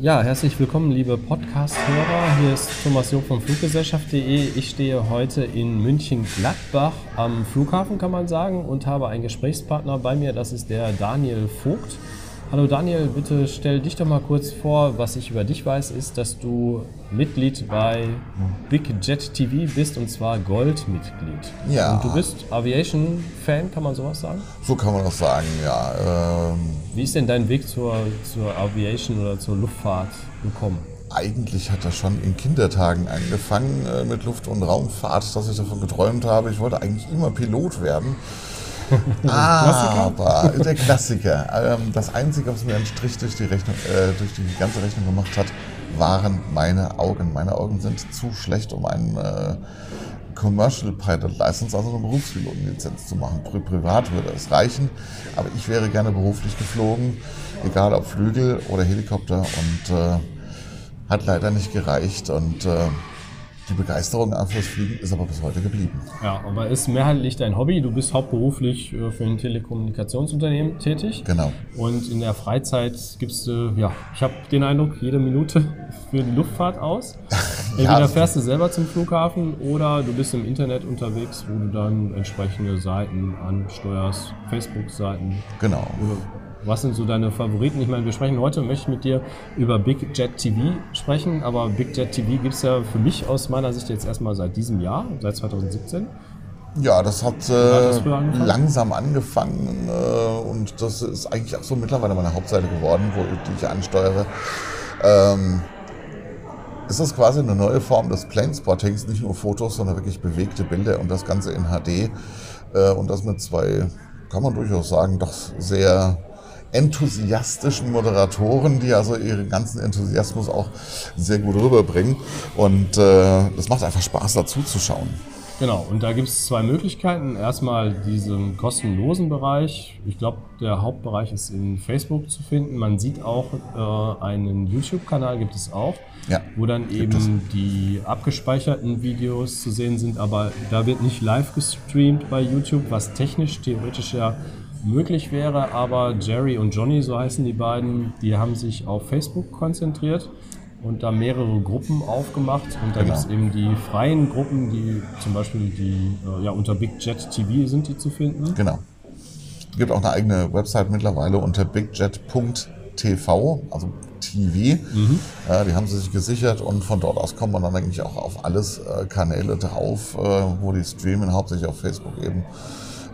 Ja, herzlich willkommen, liebe Podcast-Hörer. Hier ist Thomas Jung von Fluggesellschaft.de. Ich stehe heute in München-Gladbach am Flughafen, kann man sagen, und habe einen Gesprächspartner bei mir. Das ist der Daniel Vogt. Hallo Daniel, bitte stell dich doch mal kurz vor. Was ich über dich weiß, ist, dass du Mitglied bei Big Jet TV bist und zwar Goldmitglied. Ja. Und du bist Aviation-Fan, kann man sowas sagen? So kann man das sagen, ja. Ähm, Wie ist denn dein Weg zur, zur Aviation oder zur Luftfahrt gekommen? eigentlich hat das schon in Kindertagen angefangen äh, mit Luft- und Raumfahrt, dass ich davon geträumt habe. Ich wollte eigentlich immer Pilot werden. Aber der Klassiker. Ähm, das Einzige, was mir einen Strich durch die, Rechnung, äh, durch die ganze Rechnung gemacht hat, waren meine Augen. Meine Augen sind zu schlecht, um einen äh, Commercial Pilot License, also eine Berufspilotenlizenz zu machen. Pri privat würde es reichen, aber ich wäre gerne beruflich geflogen, egal ob Flügel oder Helikopter und äh, hat leider nicht gereicht und äh, die Begeisterung fürs Fliegen ist aber bis heute geblieben. Ja, aber ist mehrheitlich dein Hobby. Du bist hauptberuflich äh, für ein Telekommunikationsunternehmen tätig. Genau. Und in der Freizeit gibst du, ja, ich habe den Eindruck, jede Minute für die Luftfahrt aus. Entweder Ja. fährst du selber zum Flughafen oder du bist im Internet unterwegs, wo du dann entsprechende Seiten ansteuerst, Facebook-Seiten. Genau. Was sind so deine Favoriten? Ich meine, wir sprechen heute, möchte ich mit dir über Big Jet TV sprechen, aber Big Jet TV gibt es ja für mich aus meiner Sicht jetzt erstmal seit diesem Jahr, seit 2017. Ja, das hat hat äh, das früher angefangen? langsam angefangen äh, und das ist eigentlich auch so mittlerweile meine Hauptseite geworden, wo die ich ansteuere. Ähm, es ist quasi eine neue Form des Planespottings, nicht nur Fotos, sondern wirklich bewegte Bilder und das Ganze in HD äh, und das mit zwei, kann man durchaus sagen, doch sehr enthusiastischen Moderatoren, die also ihren ganzen Enthusiasmus auch sehr gut rüberbringen und äh, es macht einfach Spaß dazu zu schauen. Genau, und da gibt es zwei Möglichkeiten. Erstmal diesen kostenlosen Bereich. Ich glaube, der Hauptbereich ist in Facebook zu finden. Man sieht auch äh, einen YouTube-Kanal, gibt es auch, Ja, wo dann eben die abgespeicherten Videos zu sehen sind. Aber da wird nicht live gestreamt bei YouTube, was technisch theoretisch ja möglich wäre. Aber Jerry und Johnny, so heißen die beiden, die haben sich auf Facebook konzentriert und da mehrere Gruppen aufgemacht. Und da Genau. gibt es eben die freien Gruppen, die zum Beispiel die äh, ja, unter Big Jet TV sind die zu finden. Genau. Es gibt auch eine eigene Website mittlerweile unter bigjet.tv, also TV. Äh, die haben sie sich gesichert und von dort aus kommt man dann eigentlich auch auf alles äh, Kanäle drauf, äh, wo die streamen, hauptsächlich auf Facebook eben.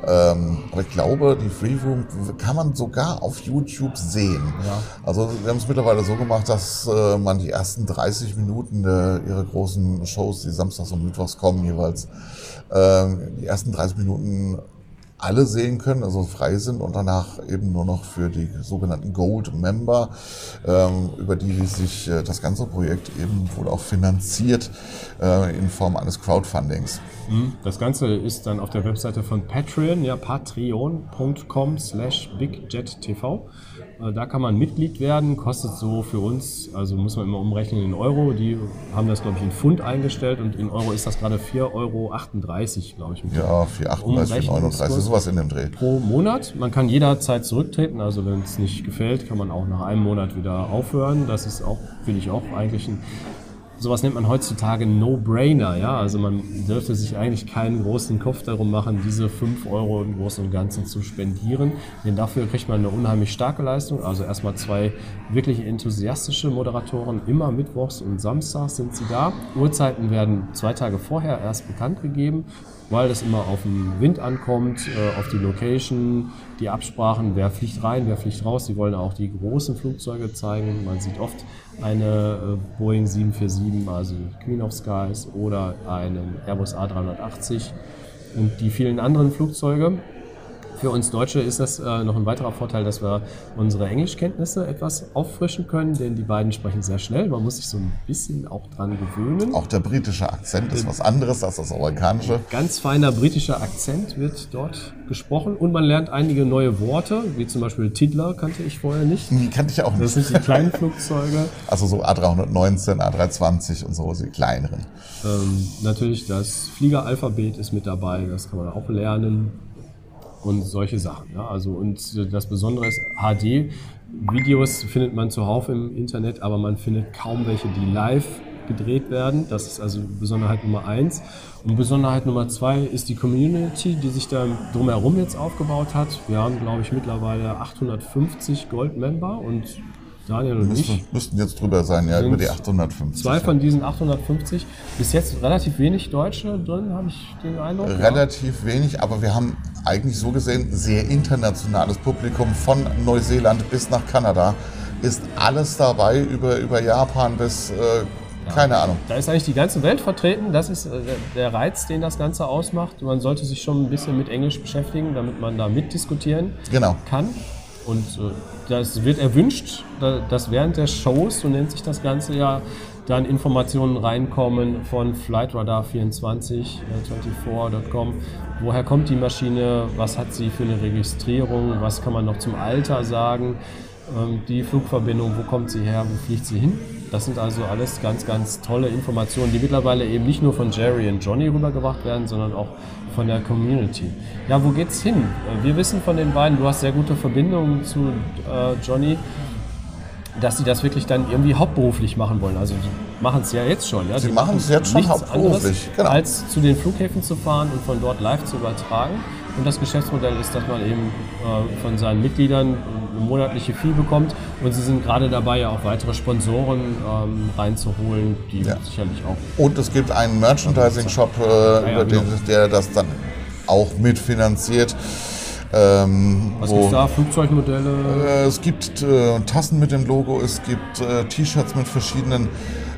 Ähm, aber ich glaube, die Freeroom kann man sogar auf YouTube sehen. Ja. Also wir haben es mittlerweile so gemacht, dass äh, man die ersten 30 Minuten der, ihrer großen Shows, die samstags und mittwochs kommen jeweils, ähm, die ersten 30 Minuten alle sehen können, also frei sind und danach eben nur noch für die sogenannten Gold Member, ähm, über die sich äh, das ganze Projekt eben wohl auch finanziert äh, in Form eines Crowdfundings. Das Ganze ist dann auf der Webseite von Patreon, ja, patreon.com slash bigjettv. Äh, Da kann man Mitglied werden, kostet so für uns, also muss man immer umrechnen in Euro. Die haben das, glaube ich, in Pfund eingestellt und in Euro ist das gerade 4,38 Euro, glaube ich. Ja, 438, 439, sowas in dem Dreh. pro Monat. Man kann jederzeit zurücktreten, also wenn es nicht gefällt, kann man auch nach einem Monat wieder aufhören. Das ist auch, finde ich auch eigentlich ein, sowas nennt man heutzutage No-Brainer, ja. Also man dürfte sich eigentlich keinen großen Kopf darum machen, diese 5 Euro im Großen und Ganzen zu spendieren. Denn dafür kriegt man eine unheimlich starke Leistung. Also erstmal zwei wirklich enthusiastische Moderatoren. Immer mittwochs und samstags sind sie da. Uhrzeiten werden zwei Tage vorher erst bekannt gegeben weil das immer auf den Wind ankommt, äh, auf die Location, die Absprachen, wer fliegt rein, wer fliegt raus. Sie wollen auch die großen Flugzeuge zeigen. Man sieht oft eine äh, Boeing 747, also Queen of Skies, oder einen Airbus A380 und die vielen anderen Flugzeuge. Für uns Deutsche ist das äh, noch ein weiterer Vorteil, dass wir unsere Englischkenntnisse etwas auffrischen können, denn die beiden sprechen sehr schnell. Man muss sich so ein bisschen auch dran gewöhnen. Auch der britische Akzent ist was anderes als das amerikanische. Ganz feiner britischer Akzent wird dort gesprochen und man lernt einige neue Worte, wie zum Beispiel Tiddler kannte ich vorher nicht. Die kannte ich auch Das nicht. sind die kleinen Flugzeuge. Also so A319, A320 und so, die kleineren. Ähm, natürlich das Fliegeralphabet ist mit dabei, das kann man auch lernen. Und solche Sachen. Ja? Also, und das Besondere ist, HD-Videos findet man zuhauf im Internet, aber man findet kaum welche, die live gedreht werden. Das ist also Besonderheit Nummer eins. Und Besonderheit Nummer zwei ist die Community, die sich da drumherum jetzt aufgebaut hat. Wir haben, glaube ich, mittlerweile 850 Gold-Member und Daniel und Müssten, ich müssten jetzt drüber sein, ja, über die 850. Zwei von diesen 850. Bis jetzt relativ wenig Deutsche drin, habe ich den Eindruck. Ja. Relativ wenig, aber wir haben eigentlich so gesehen sehr internationales Publikum von Neuseeland bis nach Kanada. Ist alles dabei, über, über Japan bis, äh, keine Ahnung. Da ist eigentlich die ganze Welt vertreten. Das ist äh, der- Reiz, den das Ganze ausmacht. Man sollte sich schon ein bisschen mit Englisch beschäftigen, damit man da mitdiskutieren Genau. kann. Und äh, das wird erwünscht, da- dass während der Shows, so nennt sich das Ganze ja, dann Informationen reinkommen von Flightradar24, äh, 24.com. Woher kommt die Maschine? Was hat sie für eine Registrierung? Was kann man noch zum Alter sagen? Ähm, Die Flugverbindung, wo kommt sie her? Wo fliegt sie hin? Das sind also alles ganz, ganz tolle Informationen, die mittlerweile eben nicht nur von Jerry und Johnny rübergebracht werden, sondern auch von der Community. Ja, wo geht's hin? Äh, Wir wissen von den beiden, du hast sehr gute Verbindungen zu äh, Johnny, dass sie das wirklich dann irgendwie hauptberuflich machen wollen. Also sie machen es ja jetzt schon. Ja? Sie Die machen es jetzt schon hauptberuflich, genau. als zu den Flughäfen zu fahren und von dort live zu übertragen. Und das Geschäftsmodell ist, dass man eben äh, von seinen Mitgliedern eine monatliche Fee bekommt. Und sie sind gerade dabei, ja auch weitere Sponsoren ähm, reinzuholen, die Ja. sicherlich auch Und es gibt einen Merchandising-Shop, äh, ja, den, genau. der das dann auch mitfinanziert. Ähm, Was wo- gibt's da? Flugzeugmodelle? Äh, Es gibt äh, Tassen mit dem Logo, es gibt äh, T-Shirts mit verschiedenen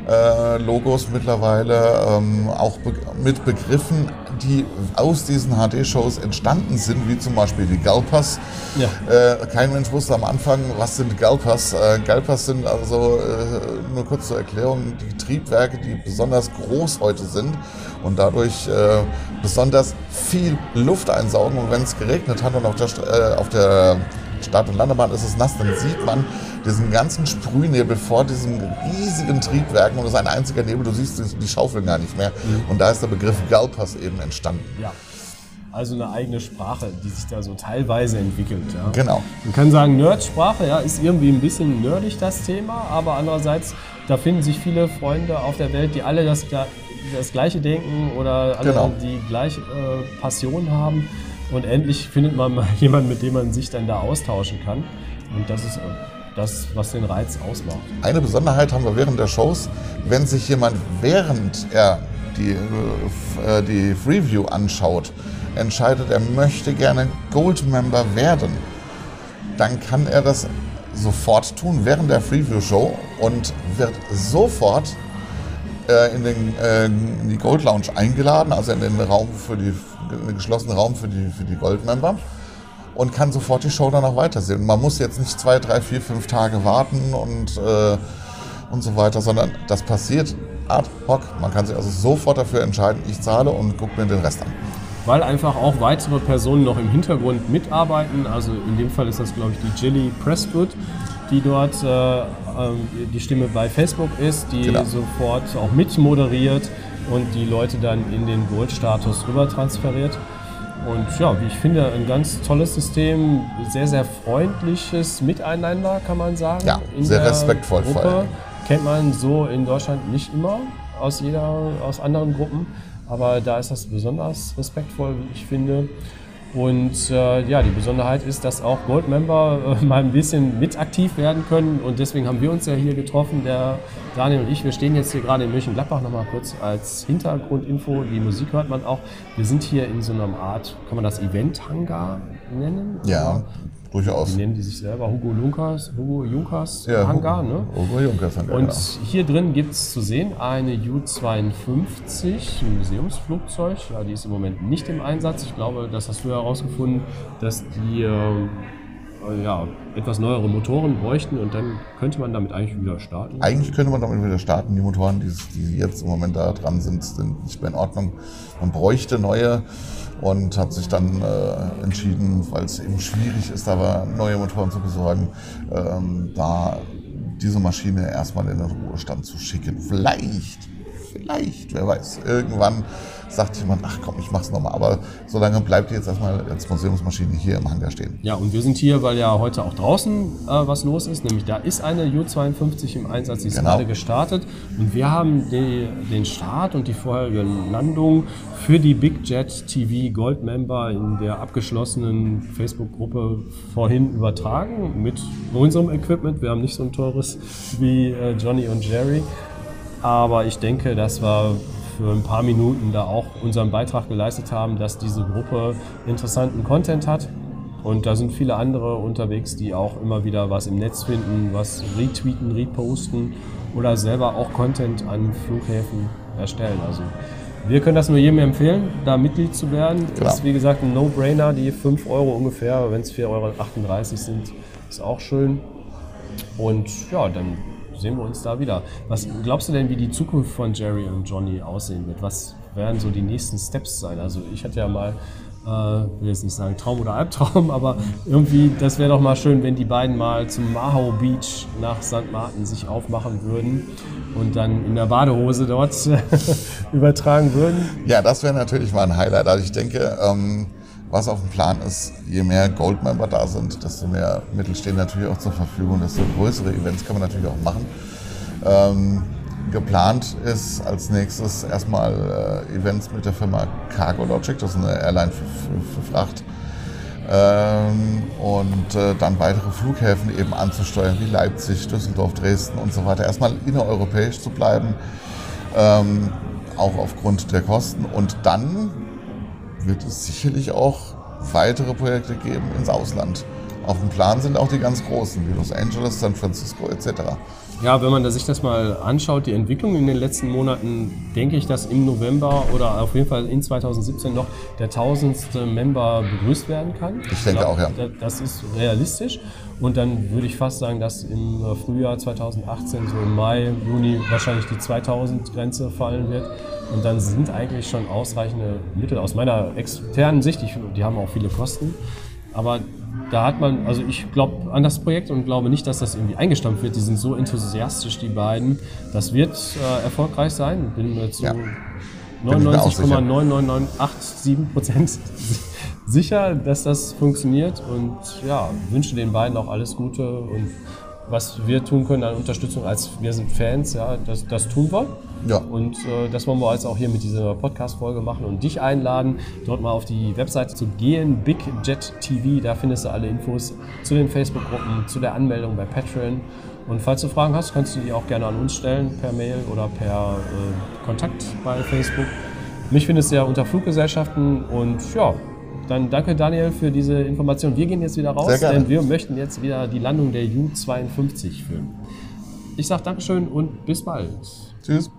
äh, Logos mittlerweile, ähm, auch be mit Begriffen, die aus diesen HD-Shows entstanden sind, wie zum Beispiel die Galpas. Ja. Äh, kein Mensch wusste am Anfang, was sind Galpas. Äh, Galpas sind also, äh, nur kurz zur Erklärung, die Triebwerke, die besonders groß heute sind und dadurch äh, besonders viel Luft einsaugen. Und wenn es geregnet hat und auf der, äh, auf der Start- und Landebahn ist es nass, dann sieht man diesen ganzen Sprühnebel vor diesen riesigen Triebwerken und es ist ein einziger Nebel, du siehst die- Schaufeln gar nicht mehr. Und da ist der Begriff Galpas eben entstanden. Ja. Also eine eigene Sprache, die sich da so teilweise entwickelt. Ja. Genau. Man kann sagen, Nerdsprache ja, ist irgendwie ein bisschen nerdig das Thema, aber andererseits, da finden sich viele Freunde auf der Welt, die alle das, das Gleiche denken oder alle Genau. die gleiche äh, Passion haben. Und endlich findet man mal jemanden, mit dem man sich dann da austauschen kann. Und das ist äh, das, was den Reiz ausmacht. Eine Besonderheit haben wir während der Shows, wenn sich jemand während er die, äh, äh, die Freeview anschaut, entscheidet, er möchte gerne Gold-Member werden, dann kann er das sofort tun während der Freeview-Show und wird sofort äh, in, den, in die Gold Lounge eingeladen, also in den Raum für die, in den geschlossenen Raum für die, für die Gold-Member und kann sofort die Show dann auch weitersehen. Man muss jetzt nicht zwei, drei, vier, fünf Tage warten und, äh, und so weiter, sondern das passiert ad hoc. Man kann sich also sofort dafür entscheiden, ich zahle und gucke mir den Rest an. weil einfach auch weitere Personen noch im Hintergrund mitarbeiten. Also in dem Fall ist das, glaube ich, die Jilly Prestwood, die dort äh, ähm, die Stimme bei Facebook ist, die Genau. sofort auch mit moderiert und die Leute dann in den Gold-Status rüber transferiert. Und ja, wie ich finde, ein ganz tolles System, sehr, sehr freundliches Miteinander, kann man sagen. Ja, sehr respektvoll vor Gruppe. allem. Kennt man so in Deutschland nicht immer aus jeder, aus anderen Gruppen. Aber da ist das besonders respektvoll, wie ich finde. Und äh, ja, die Besonderheit ist, dass auch Goldmember äh, mal ein bisschen mit aktiv werden können. Und deswegen haben wir uns ja hier getroffen, der Daniel und ich. Wir stehen jetzt hier gerade in Mönchengladbach nochmal kurz als Hintergrundinfo. Die Musik hört man auch. Wir sind hier in so einer Art, kann man das Event-Hangar nennen? Ja, durchaus. Wie nennen die sich selber? Hugo Junkers, Hugo Junkers Ja, Hangar, ne? Hugo Junkers Hangar, Und genau. hier drin gibt es zu sehen eine U-52, ein Museumsflugzeug. Ja, die ist im Moment nicht im Einsatz. Ich glaube, das hast du herausgefunden, dass die äh, ja, etwas neuere Motoren bräuchten und dann könnte man damit eigentlich wieder starten. Eigentlich könnte man damit wieder starten. Die Motoren, die, die jetzt im Moment da dran sind, sind nicht mehr in Ordnung. Man bräuchte neue und hat sich dann äh, entschieden, weil es eben schwierig ist, aber neue Motoren zu besorgen, ähm, da diese Maschine erstmal in den Ruhestand zu schicken. Vielleicht, vielleicht, wer weiß, irgendwann sagt jemand, ach komm, ich mach's nochmal. Aber solange bleibt jetzt erstmal als Museumsmaschine hier im Hangar stehen. Ja, und wir sind hier, weil ja heute auch draußen äh, was los ist. Nämlich da ist eine U-52 im Einsatz, die ist Genau. gerade gestartet. Und wir haben die, den Start und die vorherige Landung für die Big Jet TV Gold Member in der abgeschlossenen Facebook-Gruppe vorhin übertragen mit unserem Equipment. Wir haben nicht so ein teures wie äh, Johnny und Jerry. Aber ich denke, dass wir für ein paar Minuten da auch unseren Beitrag geleistet haben, dass diese Gruppe interessanten Content hat. Und da sind viele andere unterwegs, die auch immer wieder was im Netz finden, was retweeten, reposten oder selber auch Content an Flughäfen erstellen. Also wir können das nur jedem empfehlen, da Mitglied zu werden. Klar. Ist wie gesagt ein No-Brainer, die 5 Euro ungefähr, wenn es 4,38 Euro sind, ist auch schön. Und ja, dann sehen wir uns da wieder. Was glaubst du denn, wie die Zukunft von Jerry und Johnny aussehen wird? Was werden so die nächsten Steps sein? Also ich hatte ja mal, äh, will jetzt nicht sagen Traum oder Albtraum, aber irgendwie, das wäre doch mal schön, wenn die beiden mal zum Maho Beach nach St. Martin sich aufmachen würden und dann in der Badehose dort übertragen würden. Ja, das wäre natürlich mal ein Highlight. Also ich denke, ähm, was auf dem Plan ist, je mehr Goldmember da sind, desto mehr Mittel stehen natürlich auch zur Verfügung, desto größere Events kann man natürlich auch machen. Ähm, geplant ist als nächstes erstmal äh, Events mit der Firma Cargo Logic, das ist eine Airline für, für, für Fracht. Ähm, und äh, dann weitere Flughäfen eben anzusteuern, wie Leipzig, Düsseldorf, Dresden und so weiter. Erstmal innereuropäisch zu bleiben, ähm, auch aufgrund der Kosten. Und dann wird es sicherlich auch weitere Projekte geben ins Ausland. Auf dem Plan sind auch die ganz großen, wie Los Angeles, San Francisco etc. Ja, wenn man sich das mal anschaut, die Entwicklung in den letzten Monaten, denke ich, dass im November oder auf jeden Fall in 2017 noch der tausendste Member begrüßt werden kann. Ich denke auch, ja. da- Das ist realistisch. Und dann würde ich fast sagen, dass im äh, Frühjahr 2018, so im Mai, Juni, wahrscheinlich die 2000-Grenze fallen wird. Und dann sind eigentlich schon ausreichende Mittel aus meiner externen Sicht, ich, die haben auch viele Kosten, aber da hat man, also ich glaube an das Projekt und glaube nicht, dass das irgendwie eingestampft wird. Die sind so enthusiastisch, die beiden. Das wird äh, erfolgreich sein. Bin mir zu Ja. Bin ich mir auch sicher. 99,99987 Prozent sicher, dass das funktioniert. Und ja, wünsche den beiden auch alles Gute und was wir tun können an Unterstützung als wir sind Fans, ja, das, das tun wir. Ja. Und äh, das wollen wir jetzt auch hier mit dieser Podcast-Folge machen und dich einladen, dort mal auf die Webseite zu gehen, Big Jet TV, da findest du alle Infos zu den Facebook-Gruppen, zu der Anmeldung bei Patreon. Und falls du Fragen hast, kannst du die auch gerne an uns stellen, per Mail oder per äh, Kontakt bei Facebook. Mich findest du ja unter Fluggesellschaften und ja, dann danke Daniel für diese Information. Wir gehen jetzt wieder raus, denn wir möchten jetzt wieder die Landung der U-52 filmen. Ich sage Dankeschön und bis bald. Tschüss.